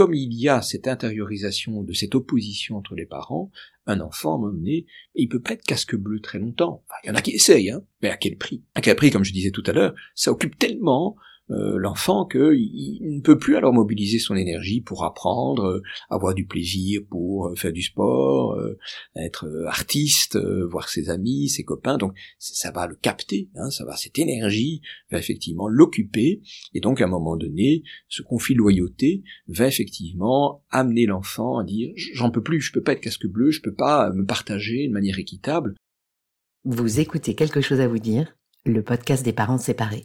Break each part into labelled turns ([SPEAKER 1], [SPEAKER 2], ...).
[SPEAKER 1] comme il y a cette intériorisation de cette opposition entre les parents, un enfant, à un moment donné, il peut pas être casque bleu très longtemps. il y en a qui essayent, hein, mais à quel prix? À quel prix, comme je disais tout à l'heure, ça occupe tellement euh, l'enfant qu'il ne peut plus alors mobiliser son énergie pour apprendre, euh, avoir du plaisir, pour euh, faire du sport, être artiste, voir ses amis, ses copains. Donc ça va le capter, hein, ça va cette énergie va effectivement l'occuper, et donc à un moment donné, ce conflit de loyauté va effectivement amener l'enfant à dire j'en peux plus, je peux pas être casque bleu, je peux pas me partager de manière équitable.
[SPEAKER 2] Vous écoutez quelque chose à vous dire, le podcast des parents séparés.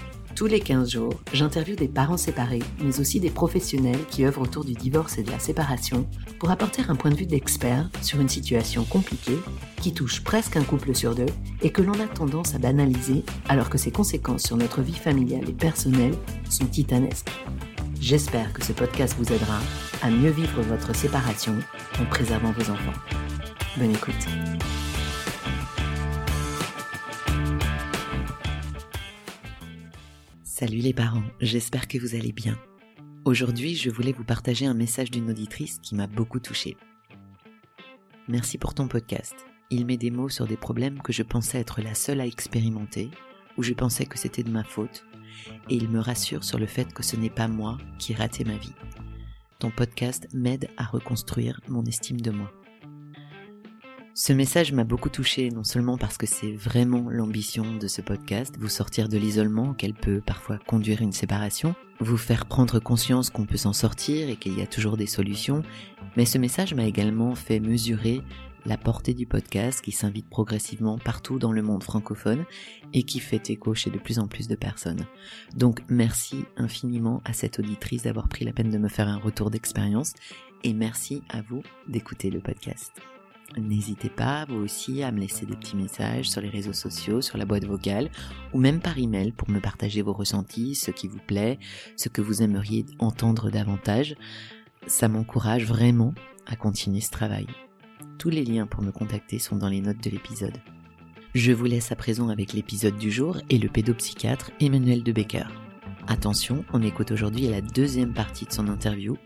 [SPEAKER 2] Tous les 15 jours, j'interviewe des parents séparés, mais aussi des professionnels qui œuvrent autour du divorce et de la séparation pour apporter un point de vue d'expert sur une situation compliquée qui touche presque un couple sur deux et que l'on a tendance à banaliser alors que ses conséquences sur notre vie familiale et personnelle sont titanesques. J'espère que ce podcast vous aidera à mieux vivre votre séparation en préservant vos enfants. Bonne écoute. Salut les parents, j'espère que vous allez bien. Aujourd'hui, je voulais vous partager un message d'une auditrice qui m'a beaucoup touchée. Merci pour ton podcast. Il met des mots sur des problèmes que je pensais être la seule à expérimenter, ou je pensais que c'était de ma faute, et il me rassure sur le fait que ce n'est pas moi qui ai raté ma vie. Ton podcast m'aide à reconstruire mon estime de moi. Ce message m'a beaucoup touché, non seulement parce que c'est vraiment l'ambition de ce podcast, vous sortir de l'isolement qu'elle peut parfois conduire une séparation, vous faire prendre conscience qu'on peut s'en sortir et qu'il y a toujours des solutions, mais ce message m'a également fait mesurer la portée du podcast qui s'invite progressivement partout dans le monde francophone et qui fait écho chez de plus en plus de personnes. Donc merci infiniment à cette auditrice d'avoir pris la peine de me faire un retour d'expérience et merci à vous d'écouter le podcast. N'hésitez pas, vous aussi, à me laisser des petits messages sur les réseaux sociaux, sur la boîte vocale, ou même par email pour me partager vos ressentis, ce qui vous plaît, ce que vous aimeriez entendre davantage. Ça m'encourage vraiment à continuer ce travail. Tous les liens pour me contacter sont dans les notes de l'épisode. Je vous laisse à présent avec l'épisode du jour et le pédopsychiatre Emmanuel de Becker. Attention, on écoute aujourd'hui la deuxième partie de son interview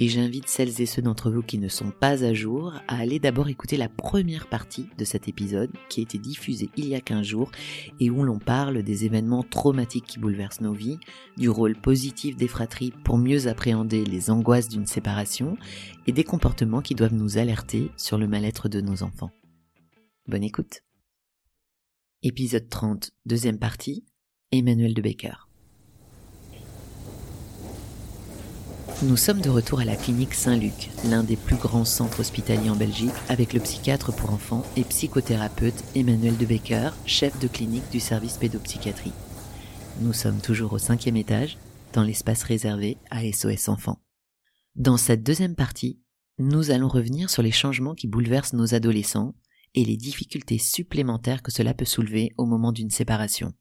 [SPEAKER 2] et j'invite celles et ceux d'entre vous qui ne sont pas à jour à aller d'abord écouter la première partie de cet épisode qui a été diffusé il y a 15 jours et où l'on parle des événements traumatiques qui bouleversent nos vies, du rôle positif des fratries pour mieux appréhender les angoisses d'une séparation et des comportements qui doivent nous alerter sur le mal-être de nos enfants. Bonne écoute. Épisode 30, deuxième partie, Emmanuel de Becker. Nous sommes de retour à la clinique Saint-Luc, l'un des plus grands centres hospitaliers en Belgique, avec le psychiatre pour enfants et psychothérapeute Emmanuel de Becker, chef de clinique du service pédopsychiatrie. Nous sommes toujours au cinquième étage, dans l'espace réservé à SOS Enfants. Dans cette deuxième partie, nous allons revenir sur les changements qui bouleversent nos adolescents et les difficultés supplémentaires que cela peut soulever au moment d'une séparation.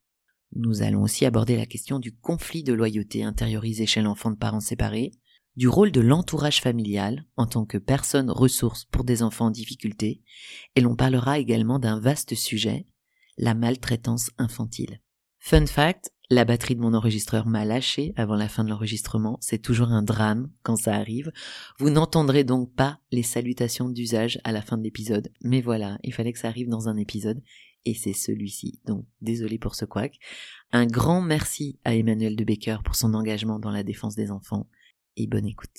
[SPEAKER 2] Nous allons aussi aborder la question du conflit de loyauté intériorisé chez l'enfant de parents séparés, du rôle de l'entourage familial en tant que personne ressource pour des enfants en difficulté, et l'on parlera également d'un vaste sujet, la maltraitance infantile. Fun fact, la batterie de mon enregistreur m'a lâché avant la fin de l'enregistrement, c'est toujours un drame quand ça arrive. Vous n'entendrez donc pas les salutations d'usage à la fin de l'épisode, mais voilà, il fallait que ça arrive dans un épisode, et c'est celui-ci, donc désolé pour ce couac. Un grand merci à Emmanuel de Becker pour son engagement dans la défense des enfants, et bonne écoute.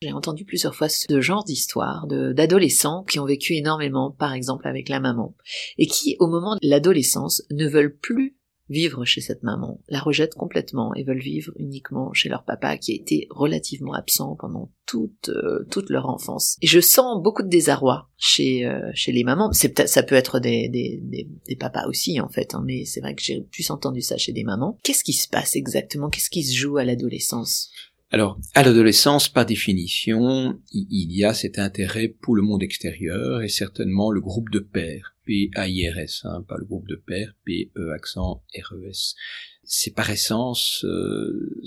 [SPEAKER 2] J'ai entendu plusieurs fois ce genre d'histoire d'adolescents qui ont vécu énormément, par exemple avec la maman, et qui, au moment de l'adolescence, ne veulent plus vivre chez cette maman, la rejettent complètement et veulent vivre uniquement chez leur papa qui a été relativement absent pendant toute euh, toute leur enfance. Et je sens beaucoup de désarroi chez euh, chez les mamans. C'est ça peut être des, des, des, des papas aussi en fait, hein, mais c'est vrai que j'ai plus entendu ça chez des mamans. Qu'est-ce qui se passe exactement? Qu'est-ce qui se joue à l'adolescence?
[SPEAKER 1] Alors, à l'adolescence, par définition, il y a cet intérêt pour le monde extérieur et certainement le groupe de pères, P-A-I-R-S, hein, pas le groupe de pères, P-E accent R-E-S. C'est par essence euh,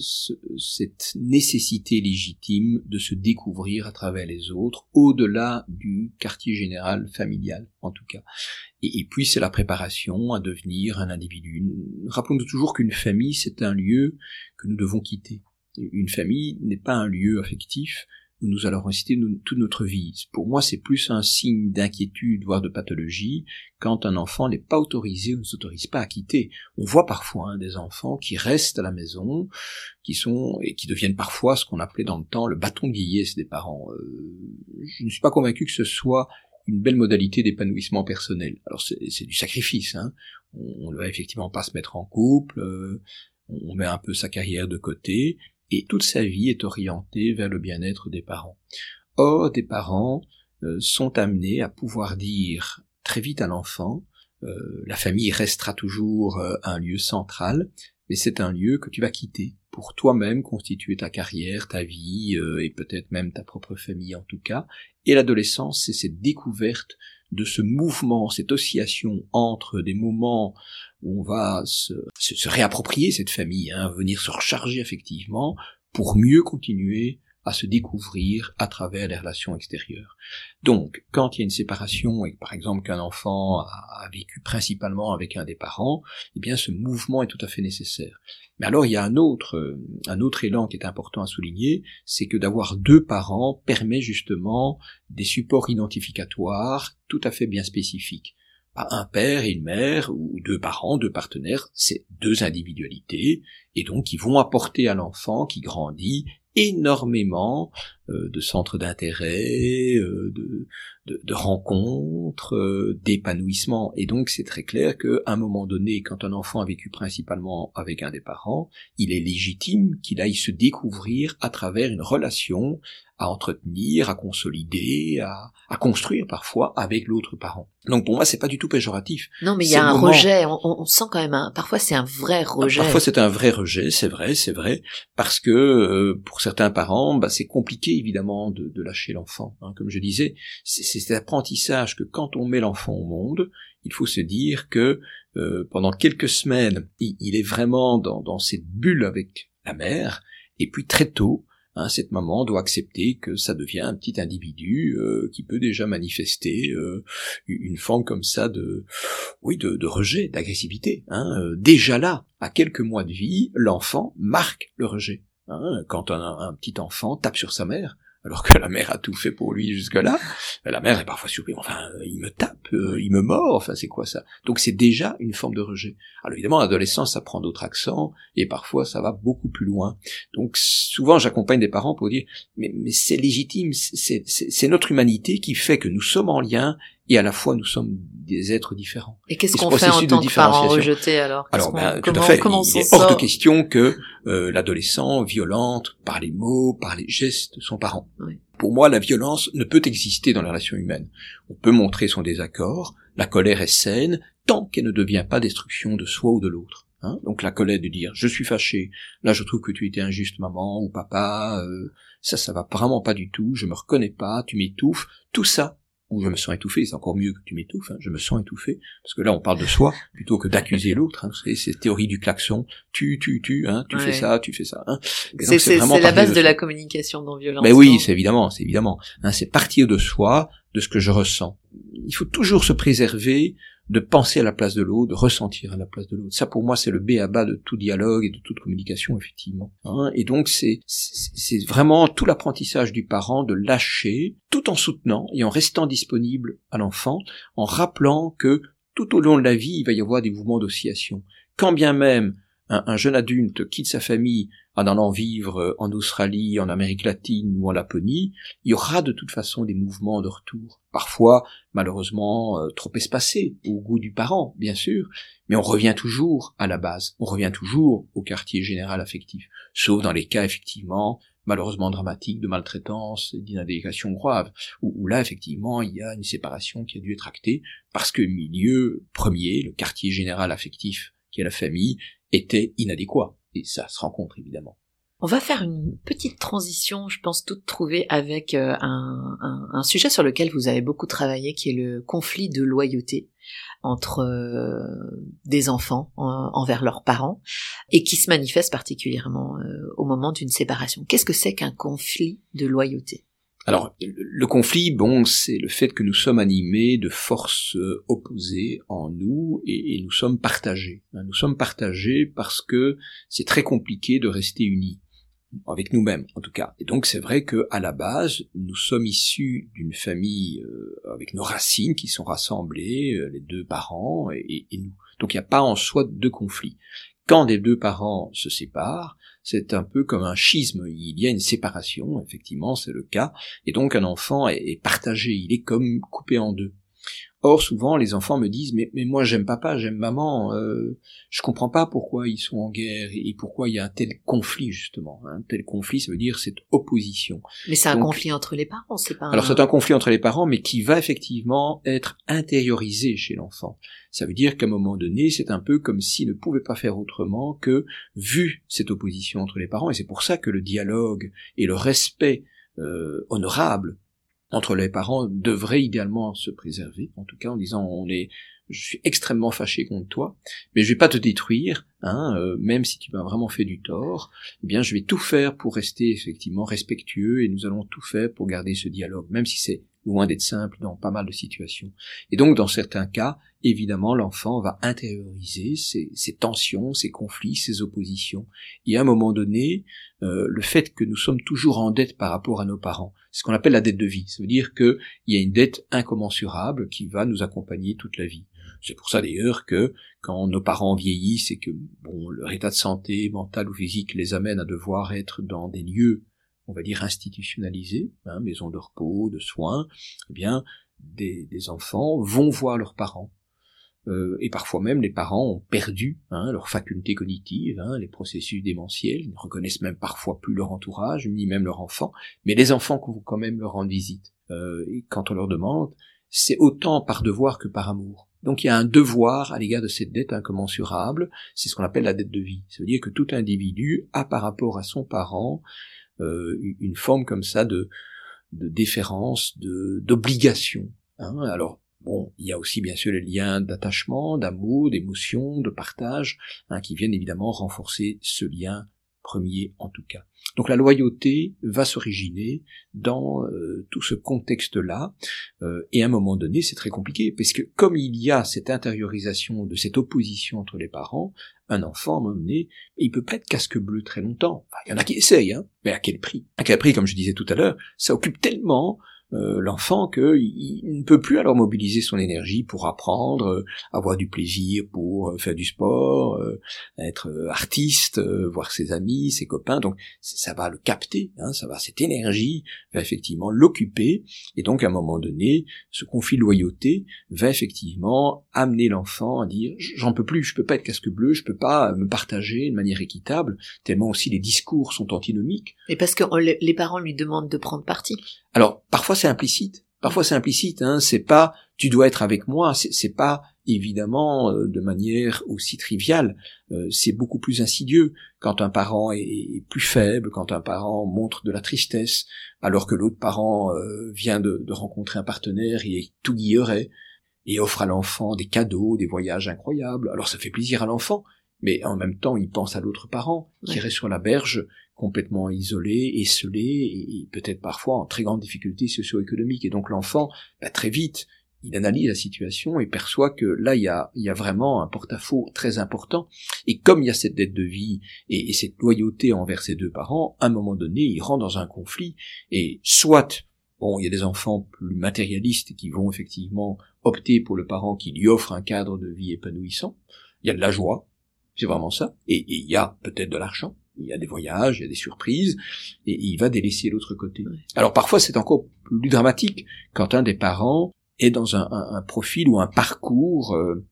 [SPEAKER 1] cette nécessité légitime de se découvrir à travers les autres, au-delà du quartier général familial, en tout cas. Et, et puis c'est la préparation à devenir un individu. Rappelons-nous toujours qu'une famille, c'est un lieu que nous devons quitter une famille n'est pas un lieu affectif où nous allons rester toute notre vie. Pour moi, c'est plus un signe d'inquiétude, voire de pathologie, quand un enfant n'est pas autorisé ou ne s'autorise pas à quitter. On voit parfois hein, des enfants qui restent à la maison, qui sont et qui deviennent parfois ce qu'on appelait dans le temps le bâton vieillesse des parents. Euh, je ne suis pas convaincu que ce soit une belle modalité d'épanouissement personnel. Alors c'est du sacrifice. Hein. On ne va effectivement pas se mettre en couple. Euh, on met un peu sa carrière de côté, et toute sa vie est orientée vers le bien-être des parents. Or, des parents euh, sont amenés à pouvoir dire très vite à l'enfant, euh, la famille restera toujours euh, un lieu central, mais c'est un lieu que tu vas quitter pour toi-même constituer ta carrière, ta vie, et peut-être même ta propre famille en tout cas. Et l'adolescence, c'est cette découverte de ce mouvement, cette oscillation entre des moments où on va se, se, réapproprier cette famille, hein, venir se recharger effectivement pour mieux continuer à se découvrir à travers les relations extérieures. Donc, quand il y a une séparation et par exemple qu'un enfant a, vécu principalement avec un des parents, eh bien ce mouvement est tout à fait nécessaire. Mais alors il y a un autre, un autre élan qui est important à souligner, c'est que d'avoir deux parents permet justement des supports identificatoires tout à fait bien spécifiques un père et une mère, ou deux parents, deux partenaires, c'est deux individualités, et donc ils vont apporter à l'enfant qui grandit énormément de centres d'intérêt, euh, de, de, rencontres, euh, d'épanouissement. Et donc c'est très clair qu'à un moment donné, quand un enfant a vécu principalement avec un des parents, il est légitime qu'il aille se découvrir à travers une relation à entretenir, à consolider, à, à construire parfois avec l'autre parent. Donc pour moi, c'est pas du tout péjoratif.
[SPEAKER 2] Non, mais il y a un rejet. On, on, sent quand même un. Parfois, c'est un vrai rejet.
[SPEAKER 1] Parfois, c'est un vrai rejet. C'est vrai, c'est vrai, parce que euh, pour certains parents, bah, c'est compliqué évidemment de, lâcher l'enfant. Hein. Comme je disais, c'est cet apprentissage que quand on met l'enfant au monde, il faut se dire que euh, pendant quelques semaines, il, il est vraiment dans, cette bulle avec la mère, et puis très tôt, Hein, cette maman doit accepter que ça devient un petit individu euh, qui peut déjà manifester euh, une forme comme ça de, oui, de, de rejet, d'agressivité. Hein. Euh, déjà là, à quelques mois de vie, l'enfant marque le rejet. Hein. Quand un, petit enfant tape sur sa mère, alors que la mère a tout fait pour lui jusque-là. La mère est parfois surprise, enfin, il me tape, euh, il me mord, enfin, c'est quoi ça? Donc c'est déjà une forme de rejet. Alors évidemment, l'adolescence, ça prend d'autres accents, et parfois ça va beaucoup plus loin. Donc souvent, j'accompagne des parents pour dire, mais, mais c'est légitime, c'est notre humanité qui fait que nous sommes en lien, et à la fois nous sommes des êtres différents.
[SPEAKER 2] Et qu'est-ce qu'on fait en tant que parents rejetés alors?
[SPEAKER 1] Alors, ben, tout à fait. il est hors de question que euh, l'adolescent violente par les mots, par les gestes son parent. Pour moi, la violence ne peut exister dans la relation humaine. On peut montrer son désaccord, la colère est saine tant qu'elle ne devient pas destruction de soi ou de l'autre. Hein Donc la colère de dire je suis fâché, là je trouve que tu étais injuste maman ou papa, euh, ça ça va vraiment pas du tout, je me reconnais pas, tu m'étouffes, tout ça ou je me sens étouffé, c'est encore mieux que tu m'étouffes, hein, je me sens étouffé, parce que là on parle de soi plutôt que d'accuser l'autre, hein, c'est cette théorie du klaxon, tu, tu, tu, hein, tu fais ça, tu fais ça. Hein.
[SPEAKER 2] C'est la base de, la communication non violente.
[SPEAKER 1] Mais oui, c'est évidemment, c'est évidemment, hein, c'est partir de soi, de ce que je ressens. Il faut toujours se préserver de penser à la place de l'autre, de ressentir à la place de l'autre. Ça, pour moi, c'est le B à bas de tout dialogue et de toute communication, effectivement. Hein. et donc, c'est c'est vraiment tout l'apprentissage du parent de lâcher, tout en soutenant et en restant disponible à l'enfant, en rappelant que tout au long de la vie, il va y avoir des mouvements d'oscillation. Quand bien même un, jeune adulte quitte sa famille en allant vivre en Australie, en Amérique latine ou en Laponie, il y aura de toute façon des mouvements de retour. Parfois, malheureusement, euh, trop espacés, au goût du parent, bien sûr, mais on revient toujours à la base, on revient toujours au quartier général affectif, sauf dans les cas effectivement malheureusement dramatique de maltraitance, d'inadéquation grave, où, là effectivement il y a une séparation qui a dû être actée. Parce que milieu premier, le quartier général affectif qui est la famille, était inadéquat. Et ça se rencontre évidemment.
[SPEAKER 2] On va faire une petite transition, je pense toute trouvée, avec euh, un, un, sujet sur lequel vous avez beaucoup travaillé, qui est le conflit de loyauté entre euh, des enfants envers leurs parents et qui se manifeste particulièrement euh, au moment d'une séparation. Qu'est-ce que c'est qu'un conflit de loyauté?
[SPEAKER 1] Alors, le conflit, bon, c'est le fait que nous sommes animés de forces opposées en nous et, nous sommes partagés. Nous sommes partagés parce que c'est très compliqué de rester unis avec nous-mêmes en tout cas. Et donc c'est vrai que à la base, nous sommes issus d'une famille euh, avec nos racines qui sont rassemblées, euh, les deux parents et, nous. Donc il n'y a pas en soi de conflit. Quand les deux parents se séparent, c'est un peu comme un schisme. Il y a une séparation, effectivement, c'est le cas. Et donc un enfant est partagé, il est comme coupé en deux. Or, souvent, les enfants me disent mais, mais moi j'aime papa, j'aime maman, euh, je comprends pas pourquoi ils sont en guerre et pourquoi il y a un tel conflit justement. Un tel conflit, ça veut dire cette opposition.
[SPEAKER 2] Mais c'est un conflit entre les parents, c'est pas.
[SPEAKER 1] Alors c'est un conflit entre les parents, mais qui va effectivement être intériorisé chez l'enfant. Ça veut dire qu'à un moment donné, c'est un peu comme s'il ne pouvait pas faire autrement que vu cette opposition entre les parents, et c'est pour ça que le dialogue et le respect euh, honorable entre les parents devraient idéalement se préserver, en tout cas en disant on est je suis extrêmement fâché contre toi, mais je vais pas te détruire, hein, euh, même si tu m'as vraiment fait du tort, eh bien je vais tout faire pour rester effectivement respectueux et nous allons tout faire pour garder ce dialogue, même si c'est loin d'être simple dans pas mal de situations. Et donc dans certains cas, évidemment, l'enfant va intérioriser ces, tensions, ces conflits, ces oppositions. Et à un moment donné, euh, le fait que nous sommes toujours en dette par rapport à nos parents, c'est ce qu'on appelle la dette de vie. Ça veut dire qu'il y a une dette incommensurable qui va nous accompagner toute la vie. C'est pour ça d'ailleurs que quand nos parents vieillissent et que bon leur état de santé mentale ou physique les amène à devoir être dans des lieux, on va dire institutionnalisés, hein, maisons de repos, de soins, eh bien des, enfants vont voir leurs parents. Euh, et parfois même les parents ont perdu hein, leur faculté cognitive, hein, les processus démentiels, ils ne reconnaissent même parfois plus leur entourage, ni même leur enfant, mais les enfants vont quand même leur rendre visite. Euh, et quand on leur demande, c'est autant par devoir que par amour. Donc il y a un devoir à l'égard de cette dette incommensurable, c'est ce qu'on appelle la dette de vie. Ça veut dire que tout individu a par rapport à son parent une forme comme ça de, de déférence, de d'obligation. Hein. Alors bon, il y a aussi bien sûr les liens d'attachement, d'amour, d'émotion, de partage, hein, qui viennent évidemment renforcer ce lien premier en tout cas. Donc la loyauté va s'originer dans euh, tout ce contexte-là, euh, et à un moment donné, c'est très compliqué, parce que comme il y a cette intériorisation de cette opposition entre les parents, un enfant, à un moment donné, il peut pas être casque bleu très longtemps. il y en a qui essayent, hein, mais à quel prix? À quel prix, comme je disais tout à l'heure, ça occupe tellement euh, l'enfant qu'il ne peut plus alors mobiliser son énergie pour apprendre, euh, avoir du plaisir, pour euh, faire du sport, être artiste, voir ses amis, ses copains. Donc ça va le capter, hein, ça va cette énergie va effectivement l'occuper et donc à un moment donné, ce conflit de loyauté va effectivement amener l'enfant à dire j'en peux plus, je peux pas être casque bleu, je peux pas me partager de manière équitable, tellement aussi les discours sont antinomiques.
[SPEAKER 2] Et parce que les parents lui demandent de prendre parti.
[SPEAKER 1] Alors parfois c'est implicite. Parfois c'est implicite, hein, c'est pas tu dois être avec moi, c'est pas évidemment euh, de manière aussi triviale, euh, c'est beaucoup plus insidieux quand un parent est, plus faible, quand un parent montre de la tristesse, alors que l'autre parent euh, vient de, rencontrer un partenaire et est tout guilleret, et offre à l'enfant des cadeaux, des voyages incroyables. Alors ça fait plaisir à l'enfant, mais en même temps il pense à l'autre parent qui reste sur la berge complètement isolé, esselé, et peut-être parfois en très grande difficulté socio-économique. Et donc l'enfant, bah, très vite, il analyse la situation et perçoit que là, il y a, il y a vraiment un porte-à-faux très important. Et comme il y a cette dette de vie et, cette loyauté envers ses deux parents, à un moment donné, il rentre dans un conflit. Et soit, bon, il y a des enfants plus matérialistes qui vont effectivement opter pour le parent qui lui offre un cadre de vie épanouissant. Il y a de la joie, C'est vraiment ça. Et il y a peut-être de l'argent, il y a des voyages, il y a des surprises, et il va délaisser l'autre côté. Alors parfois c'est encore plus dramatique quand un des parents est dans un, profil ou un parcours euh,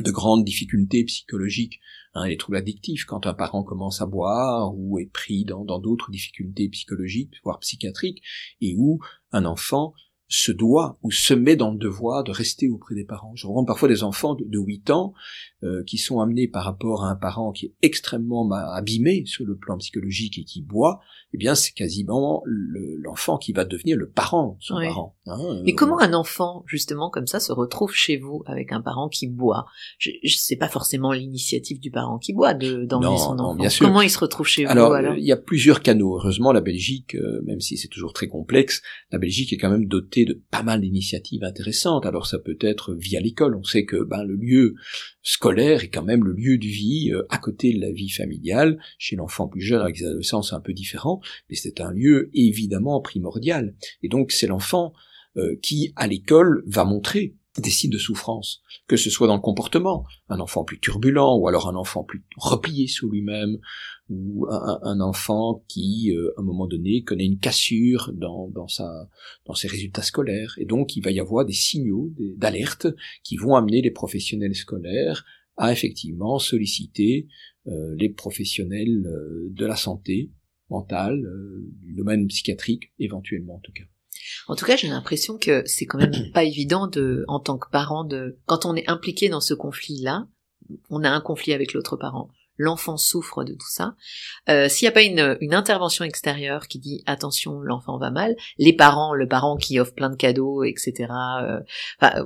[SPEAKER 1] de grandes difficultés psychologiques, hein, les troubles addictifs, quand un parent commence à boire ou est pris dans d'autres difficultés psychologiques, voire psychiatriques, et où un enfant se doit ou se met dans le devoir de rester auprès des parents. Je rencontre parfois des enfants de, de 8 ans euh, qui sont amenés par rapport à un parent qui est extrêmement abîmé sur le plan psychologique et qui boit, eh bien c'est quasiment l'enfant qui va devenir le parent de son parent.
[SPEAKER 3] Hein, Mais comment un enfant, justement, comme ça, se retrouve chez vous avec un parent qui boit? Je ne sais pas forcément l'initiative du parent qui boit d'emmener son enfant. bien sûr. Comment il se retrouve chez vous alors?
[SPEAKER 1] Il y a plusieurs canaux. Heureusement, la Belgique, euh, même si c'est toujours très complexe, la Belgique est quand même dotée de pas mal d'initiatives intéressantes. Alors ça peut être via l'école. On sait que ben, le lieu scolaire est quand même le lieu de vie euh, à côté de la vie familiale. Chez l'enfant plus jeune, avec les adolescents, c'est un peu différent, mais c'est un lieu évidemment primordial. Et donc c'est l'enfant euh, qui, à l'école, va montrer des signes de souffrance, que ce soit dans le comportement, un enfant plus turbulent, ou alors un enfant plus replié sur lui-même, ou un, enfant qui, euh, à un moment donné, connaît une cassure dans, dans, sa, dans ses résultats scolaires. Et donc, il va y avoir des signaux d'alerte qui vont amener les professionnels scolaires à effectivement solliciter euh, les professionnels euh, de la santé mentale, du domaine psychiatrique, éventuellement en tout cas.
[SPEAKER 3] En tout cas, j'ai l'impression que c'est quand même pas évident de, en tant que parent, de, quand on est impliqué dans ce conflit-là, on a un conflit avec l'autre parent l'enfant souffre de tout ça. Euh, S'il n'y a pas une, une, intervention extérieure qui dit attention, l'enfant va mal, les parents, le parent qui offre plein de cadeaux, etc. Euh,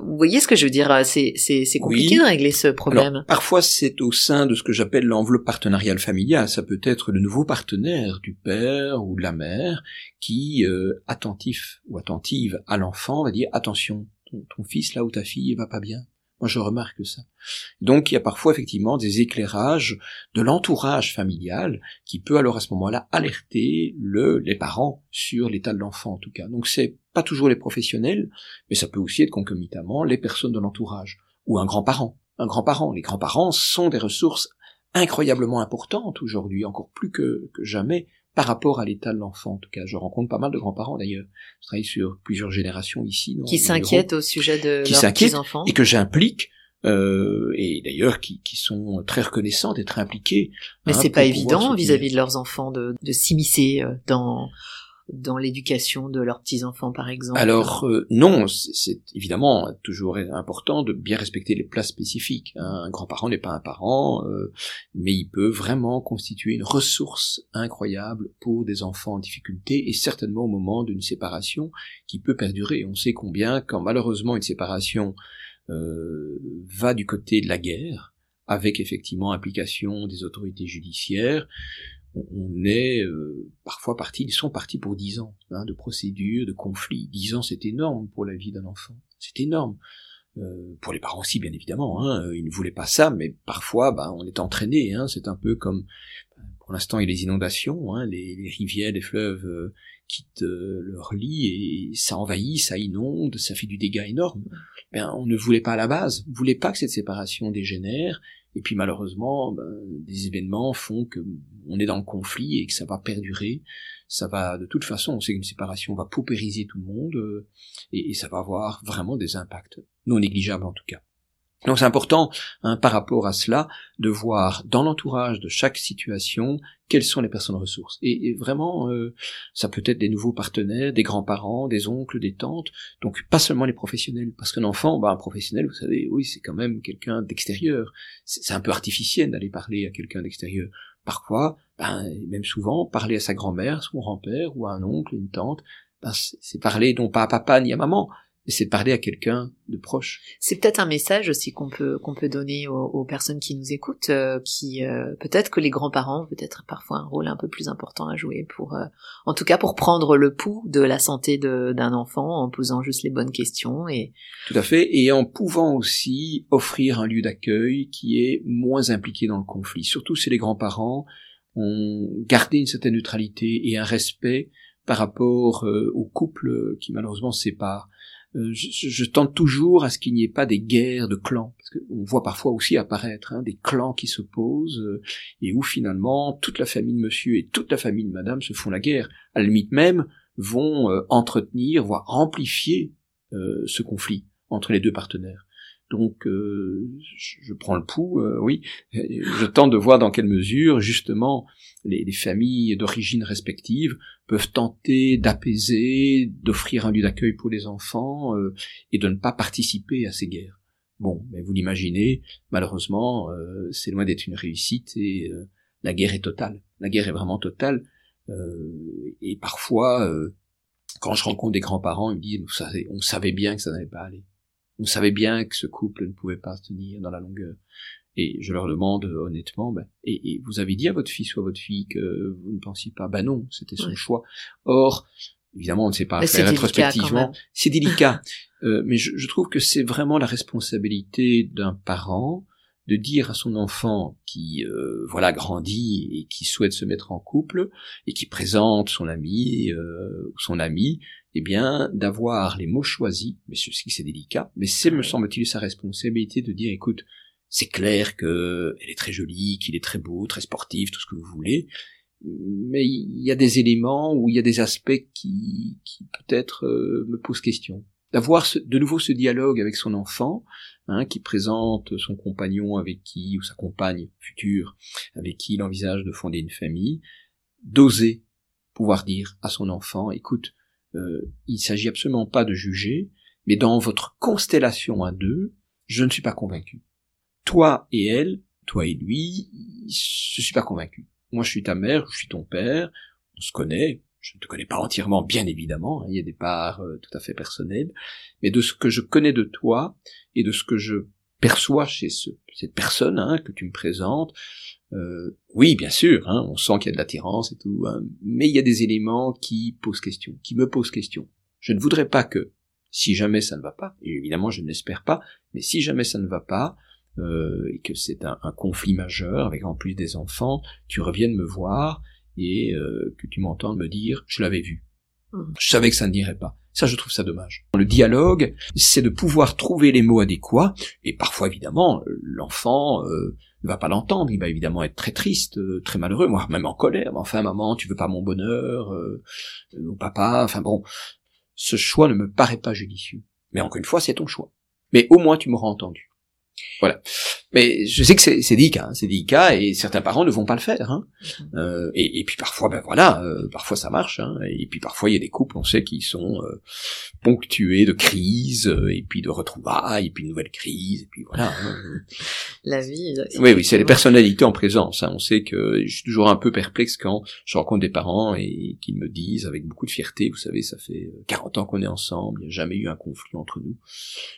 [SPEAKER 3] vous voyez ce que je veux dire C'est c'est compliqué de régler ce problème.
[SPEAKER 1] parfois, c'est au sein de ce que j'appelle l'enveloppe partenariale familiale. Ça peut être le nouveau partenaire du père ou de la mère qui, euh, attentif ou attentive à l'enfant, va dire attention, ton, ton fils là ou ta fille va pas bien moi, je remarque ça. Donc, il y a parfois effectivement des éclairages de l'entourage familial qui peut alors à ce moment-là alerter le, les parents sur l'état de l'enfant en tout cas. Donc, c'est pas toujours les professionnels, mais ça peut aussi être concomitamment les personnes de l'entourage ou un grand-parent. Un grand-parent. Les grands-parents sont des ressources incroyablement importantes aujourd'hui, encore plus que, que jamais, par rapport à l'état de l'enfant. En tout cas, je rencontre pas mal de grands-parents d'ailleurs. Je travaille sur plusieurs générations ici.
[SPEAKER 3] qui s'inquiètent au sujet de qui leurs petits-enfants.
[SPEAKER 1] Et que j'implique euh, et d'ailleurs qui, qui, sont très reconnaissants d'être impliqués.
[SPEAKER 3] Mais hein, c'est pas évident vis-à-vis de leurs enfants de, de s'immiscer euh, dans dans l'éducation de leurs petits-enfants, par exemple
[SPEAKER 1] Alors euh, non, c'est évidemment toujours important de bien respecter les places spécifiques. Hein. Un grand-parent n'est pas un parent, euh, mais il peut vraiment constituer une ressource incroyable pour des enfants en difficulté, et certainement au moment d'une séparation qui peut perdurer. On sait combien, quand malheureusement une séparation euh, va du côté de la guerre, avec effectivement implication des autorités judiciaires, on est euh, parfois parti, ils sont partis pour dix ans hein, de procédures, de conflits. Dix ans, c'est énorme pour la vie d'un enfant. C'est énorme. Euh, pour les parents aussi, bien évidemment. Hein, ils ne voulaient pas ça, mais parfois, bah, on est entraîné. Hein, c'est un peu comme, pour l'instant, il y a les inondations, hein, les, les, rivières, les fleuves euh, quittent leur lit et ça envahit, ça inonde, ça fait du dégât énorme. Ben, on ne voulait pas à la base, on ne voulait pas que cette séparation dégénère. Et puis malheureusement, ben, des événements font que on est dans le conflit et que ça va perdurer. Ça va, de toute façon, on sait qu'une séparation va paupériser tout le monde euh, et, ça va avoir vraiment des impacts non négligeables en tout cas. Donc c'est important, hein, par rapport à cela, de voir dans l'entourage de chaque situation quelles sont les personnes ressources. Et, vraiment, euh, ça peut être des nouveaux partenaires, des grands-parents, des oncles, des tantes, donc pas seulement les professionnels, parce qu'un enfant, bah, un professionnel, vous savez, oui, c'est quand même quelqu'un d'extérieur. C'est un peu artificiel d'aller parler à quelqu'un d'extérieur. Parfois, ben, même souvent, parler à sa grand-mère, son grand-père, ou à un oncle, une tante, ben, c'est parler non pas à papa ni à maman, c'est parler à quelqu'un de proche.
[SPEAKER 3] C'est peut-être un message aussi qu'on peut qu'on peut donner aux, personnes qui nous écoutent, euh, qui euh, peut-être que les grands-parents peut-être parfois un rôle un peu plus important à jouer pour, euh, en tout cas pour prendre le pouls de la santé d'un enfant en posant juste les bonnes questions et.
[SPEAKER 1] Tout à fait, et en pouvant aussi offrir un lieu d'accueil qui est moins impliqué dans le conflit, surtout si les grands-parents ont gardé une certaine neutralité et un respect par rapport aux couples qui malheureusement se séparent euh, je, je, tente toujours à ce qu'il n'y ait pas des guerres de clans, parce qu'on voit parfois aussi apparaître hein, des clans qui s'opposent, euh, et où finalement toute la famille de monsieur et toute la famille de madame se font la guerre, à la limite même vont euh, entretenir, voire amplifier ce conflit entre les deux partenaires. Donc je prends le pouls, oui, je tente de voir dans quelle mesure justement les, les familles d'origine respectives peuvent tenter d'apaiser, d'offrir un lieu d'accueil pour les enfants euh, et de ne pas participer à ces guerres. Bon, mais vous l'imaginez, malheureusement, euh, c'est loin d'être une réussite et euh, la guerre est totale. La guerre est vraiment totale. et parfois, quand je rencontre des grands-parents, ils me disent, on savait bien que ça n'allait pas aller. On savait bien que ce couple ne pouvait pas se tenir dans la longueur. Et je leur demande honnêtement, ben, et, vous avez dit à votre fils ou à votre fille que vous ne pensiez pas, ben non, c'était son choix. Or, évidemment, on ne sait pas faire rétrospectivement. C'est délicat, euh, mais je, je, trouve que c'est vraiment la responsabilité d'un parent de dire à son enfant qui euh, voilà grandit et qui souhaite se mettre en couple et qui présente son ami euh, ou son ami, eh bien d'avoir les mots choisis. Mais ceci c'est délicat, mais c'est me semble-t-il sa responsabilité de dire écoute c'est clair que elle est très jolie, qu'il est très beau, très sportif, tout ce que vous voulez. Mais il y a des éléments ou il y a des aspects qui, qui peut-être euh, me posent question. D'avoir de nouveau ce dialogue avec son enfant, hein, qui présente son compagnon avec qui, ou sa compagne future, avec qui il envisage de fonder une famille, d'oser pouvoir dire à son enfant, écoute, euh, il s'agit absolument pas de juger, mais dans votre constellation à deux, je ne suis pas convaincu. Toi et elle, toi et lui, je suis pas convaincu. Moi, je suis ta mère, je suis ton père, on se connaît, je ne te connais pas entièrement, bien évidemment, hein, il y a des parts euh, tout à fait personnelles, mais de ce que je connais de toi et de ce que je perçois chez ce, cette personne hein, que tu me présentes, euh, oui, bien sûr, hein, on sent qu'il y a de l'attirance et tout, hein, mais il y a des éléments qui posent question, qui me posent question. Je ne voudrais pas que, si jamais ça ne va pas, et évidemment je ne l'espère pas, mais si jamais ça ne va pas, euh, et que c'est un, conflit majeur avec en plus des enfants, tu reviennes me voir et euh, que tu m'entendes me dire je l'avais vu. Mmh. Je savais que ça ne dirait pas. Ça, je trouve ça dommage. Le dialogue, c'est de pouvoir trouver les mots adéquats, et parfois, évidemment, l'enfant euh, ne va pas l'entendre, il va évidemment être très triste, très malheureux, moi, même en colère, enfin, maman, tu veux pas mon bonheur, ou papa, enfin bon, ce choix ne me paraît pas judicieux. Mais encore une fois, c'est ton choix. Mais au moins, tu m'auras entendu. Voilà. Mais je sais que c'est délicat, hein, c'est délicat, et certains parents ne vont pas le faire. Hein. Mm-hmm. Euh, et, et, puis parfois, ben voilà, euh, parfois ça marche. Hein, et puis parfois il y a des couples, on sait, qui sont euh, ponctués de crises, et puis de retrouvailles, et puis de nouvelles crises, et puis voilà.
[SPEAKER 2] La vie.
[SPEAKER 1] Oui, oui, c'est les personnalités en présence. On sait que je suis toujours un peu perplexe quand je rencontre des parents et qu'ils me disent avec beaucoup de fierté, vous savez, ça fait 40 ans qu'on est ensemble, il n'y a jamais eu un conflit entre nous.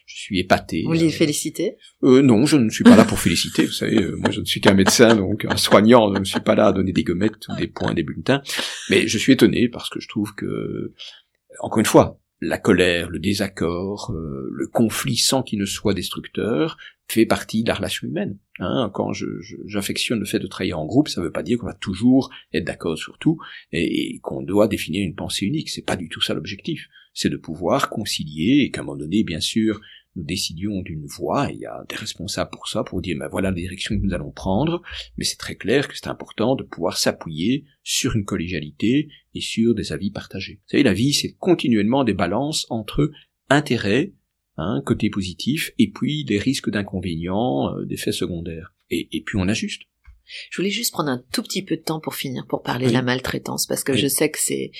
[SPEAKER 1] Je suis épaté.
[SPEAKER 2] Vous les félicitez?
[SPEAKER 1] Euh, Non, je ne suis pas là pour féliciter. Vous savez, euh, moi je ne suis qu'un médecin, donc un soignant. Je ne suis pas là à donner des gommettes ou des points, des bulletins. Mais je suis étonné parce que je trouve que, encore une fois, la colère, le désaccord, euh, le conflit sans qu'il ne soit destructeur fait partie de la relation humaine. Hein. quand j'affectionne le fait de travailler en groupe, ça ne veut pas dire qu'on va toujours être d'accord sur tout et, et qu'on doit définir une pensée unique. C'est pas du tout ça l'objectif. C'est de pouvoir concilier et qu'à un moment donné, bien sûr, nous décidions d'une voie, et il y a des responsables pour ça, pour dire, ben voilà la direction que nous allons prendre, mais c'est très clair que c'est important de pouvoir s'appuyer sur une collégialité et sur des avis partagés. Vous savez, la vie, c'est continuellement des balances entre intérêt, hein, côté positif, et puis des risques d'inconvénients, euh, d'effets secondaires. Et, et puis on ajuste.
[SPEAKER 2] Je voulais juste prendre un tout petit peu de temps pour finir, pour parler de la maltraitance, parce que je sais que c'est,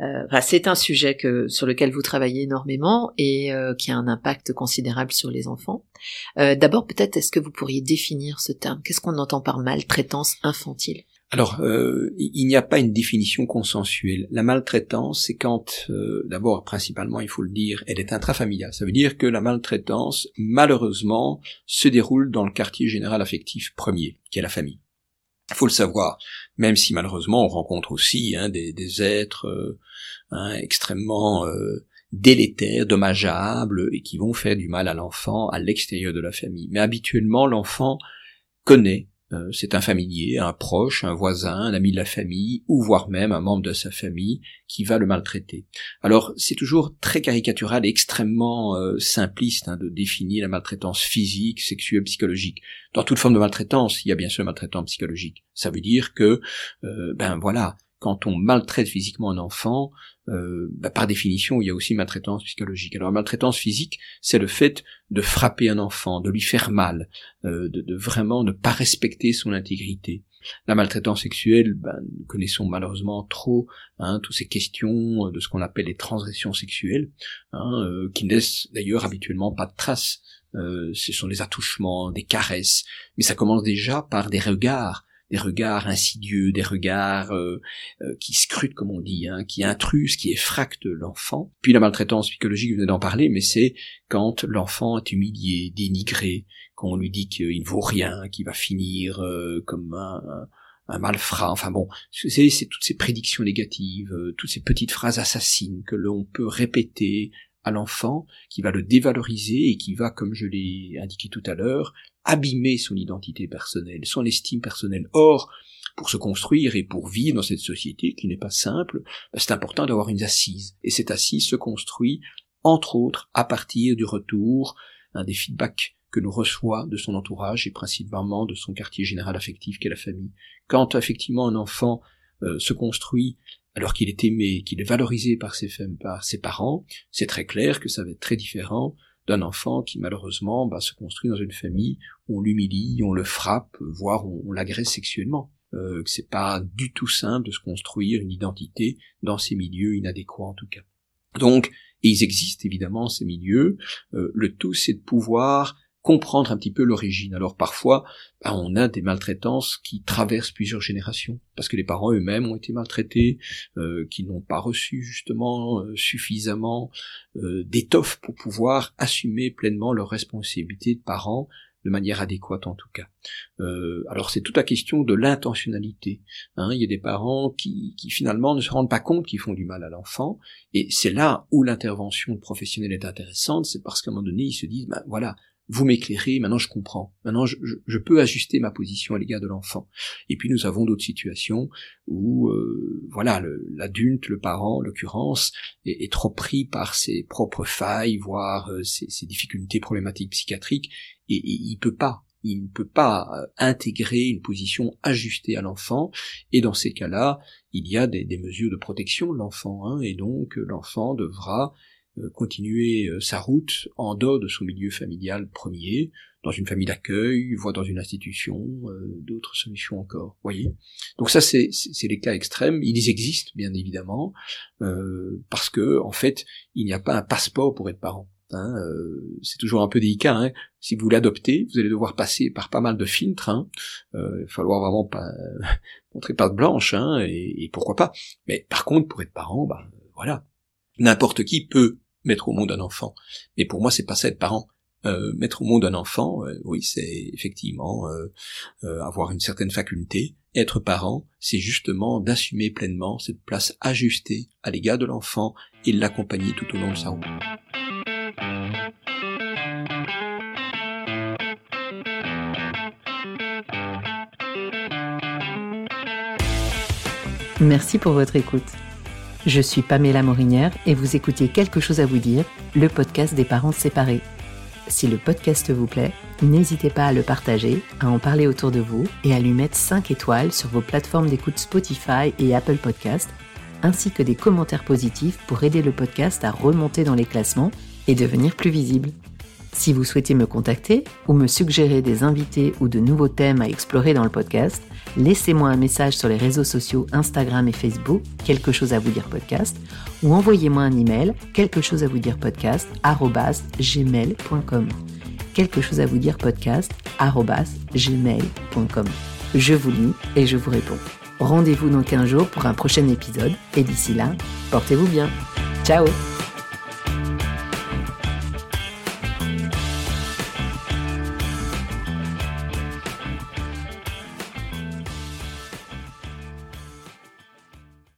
[SPEAKER 2] euh, c'est un sujet que sur lequel vous travaillez énormément et euh, qui a un impact considérable sur les enfants. Euh, D'abord, peut-être, est-ce que vous pourriez définir ce terme? Qu'est-ce qu'on entend par maltraitance infantile?
[SPEAKER 1] Alors, euh, il n'y a pas une définition consensuelle. La maltraitance, c'est quand, euh, d'abord, principalement, il faut le dire, elle est intrafamiliale. Ça veut dire que la maltraitance, malheureusement, se déroule dans le quartier général affectif premier, qui est la famille. Faut le savoir, même si malheureusement on rencontre aussi hein, des, êtres euh, hein, extrêmement euh, délétères, dommageables, et qui vont faire du mal à l'enfant à l'extérieur de la famille. Mais habituellement, l'enfant connaît c'est un familier, un proche, un voisin, un ami de la famille, ou voire même un membre de sa famille qui va le maltraiter. Alors c'est toujours très caricatural et extrêmement euh, simpliste hein, de définir la maltraitance physique, sexuelle, psychologique. Dans toute forme de maltraitance, il y a bien sûr maltraitance psychologique. Ça veut dire que, euh, ben voilà, quand on maltraite physiquement un enfant, euh, bah, par définition, il y a aussi maltraitance psychologique. Alors, maltraitance physique, c'est le fait de frapper un enfant, de lui faire mal, euh, de, vraiment ne pas respecter son intégrité. La maltraitance sexuelle, ben, nous connaissons malheureusement trop hein, toutes ces questions de ce qu'on appelle les transgressions sexuelles, hein, euh, qui ne laissent d'ailleurs habituellement pas de traces. ce sont des attouchements, des caresses, mais ça commence déjà par des regards, des regards insidieux, des regards euh, euh, qui scrutent, comme on dit, hein, qui intrusent, qui effractent l'enfant. Puis la maltraitance psychologique, vous venez d'en parler, mais c'est quand l'enfant est humilié, dénigré, qu'on lui dit qu'il ne vaut rien, qu'il va finir euh, comme un, un malfrat, enfin bon, c'est toutes ces prédictions négatives, toutes ces petites phrases assassines que l'on peut répéter à l'enfant, qui va le dévaloriser et qui va, comme je l'ai indiqué tout à l'heure, abîmer son identité personnelle, son estime personnelle. Or, pour se construire et pour vivre dans cette société qui n'est pas simple, bah, c'est important d'avoir une assise. Et cette assise se construit, entre autres, à partir du retour, un des feedbacks que nous reçoit de son entourage et principalement de son quartier général affectif qu'est la famille. Quand effectivement un enfant euh, se construit alors qu'il est aimé, qu'il est valorisé par ses, par ses parents, c'est très clair que ça va être très différent d'un enfant qui malheureusement bah, se construit dans une famille où on l'humilie, on le frappe, voire on, l'agresse sexuellement. Euh, c'est pas du tout simple de se construire une identité dans ces milieux inadéquats en tout cas. Donc, et ils existent évidemment ces milieux. Euh, le tout, c'est de pouvoir comprendre un petit peu l'origine. Alors parfois, ben, on a des maltraitances qui traversent plusieurs générations, parce que les parents eux-mêmes ont été maltraités, euh, qui n'ont pas reçu justement euh, suffisamment euh, d'étoffe pour pouvoir assumer pleinement leurs responsabilités de parents de manière adéquate en tout cas. Euh, alors c'est toute la question de l'intentionnalité. Hein. Il y a des parents qui, qui, finalement ne se rendent pas compte qu'ils font du mal à l'enfant, et c'est là où l'intervention professionnelle est intéressante, c'est parce qu'à un moment donné ils se disent, ben voilà, vous m'éclairez, maintenant je comprends, maintenant je, je, peux ajuster ma position à l'égard de l'enfant. Et puis nous avons d'autres situations où, euh, voilà, l'adulte, le, parent, en l'occurrence, est, trop pris par ses propres failles, voire euh, ses, difficultés problématiques psychiatriques, et, il peut pas, il ne peut pas euh, intégrer une position ajustée à l'enfant, et dans ces cas-là, il y a des, mesures de protection de l'enfant, hein, et donc l'enfant devra continuer euh, sa route en dehors de son milieu familial premier, dans une famille d'accueil, voire dans une institution, euh, d'autres solutions encore. Voyez? Donc ça, c'est les cas extrêmes. Ils existent bien évidemment parce que en fait, il n'y a pas un passeport pour être parent. Hein, c'est toujours un peu délicat. Hein. Si vous l'adoptez, vous allez devoir passer par pas mal de filtres. Hein. il va falloir vraiment pas montrer patte blanche, hein, et, et, pourquoi pas. Mais par contre, pour être parent, bah voilà, n'importe qui peut mettre au monde un enfant. Mais pour moi, c'est pas ça être parent. Euh, mettre au monde un enfant, euh, oui, c'est effectivement euh, avoir une certaine faculté. Être parent, c'est justement d'assumer pleinement cette place ajustée à l'égard de l'enfant et l'accompagner tout au long de sa route.
[SPEAKER 2] Merci pour votre écoute. Je suis Pamela Morinière et vous écoutez Quelque chose à vous dire, le podcast des parents séparés. Si le podcast vous plaît, n'hésitez pas à le partager, à en parler autour de vous et à lui mettre 5 étoiles sur vos plateformes d'écoute Spotify et Apple Podcast, ainsi que des commentaires positifs pour aider le podcast à remonter dans les classements et devenir plus visible. Si vous souhaitez me contacter ou me suggérer des invités ou de nouveaux thèmes à explorer dans le podcast, laissez-moi un message sur les réseaux sociaux Instagram et Facebook, quelque chose à vous dire podcast, ou envoyez-moi un email, quelque chose à vous dire podcast, gmail.com. Quelque chose à vous dire podcast, gmail.com. Je vous lis et je vous réponds. Rendez-vous dans 15 jours pour un prochain épisode et d'ici là, portez-vous bien. Ciao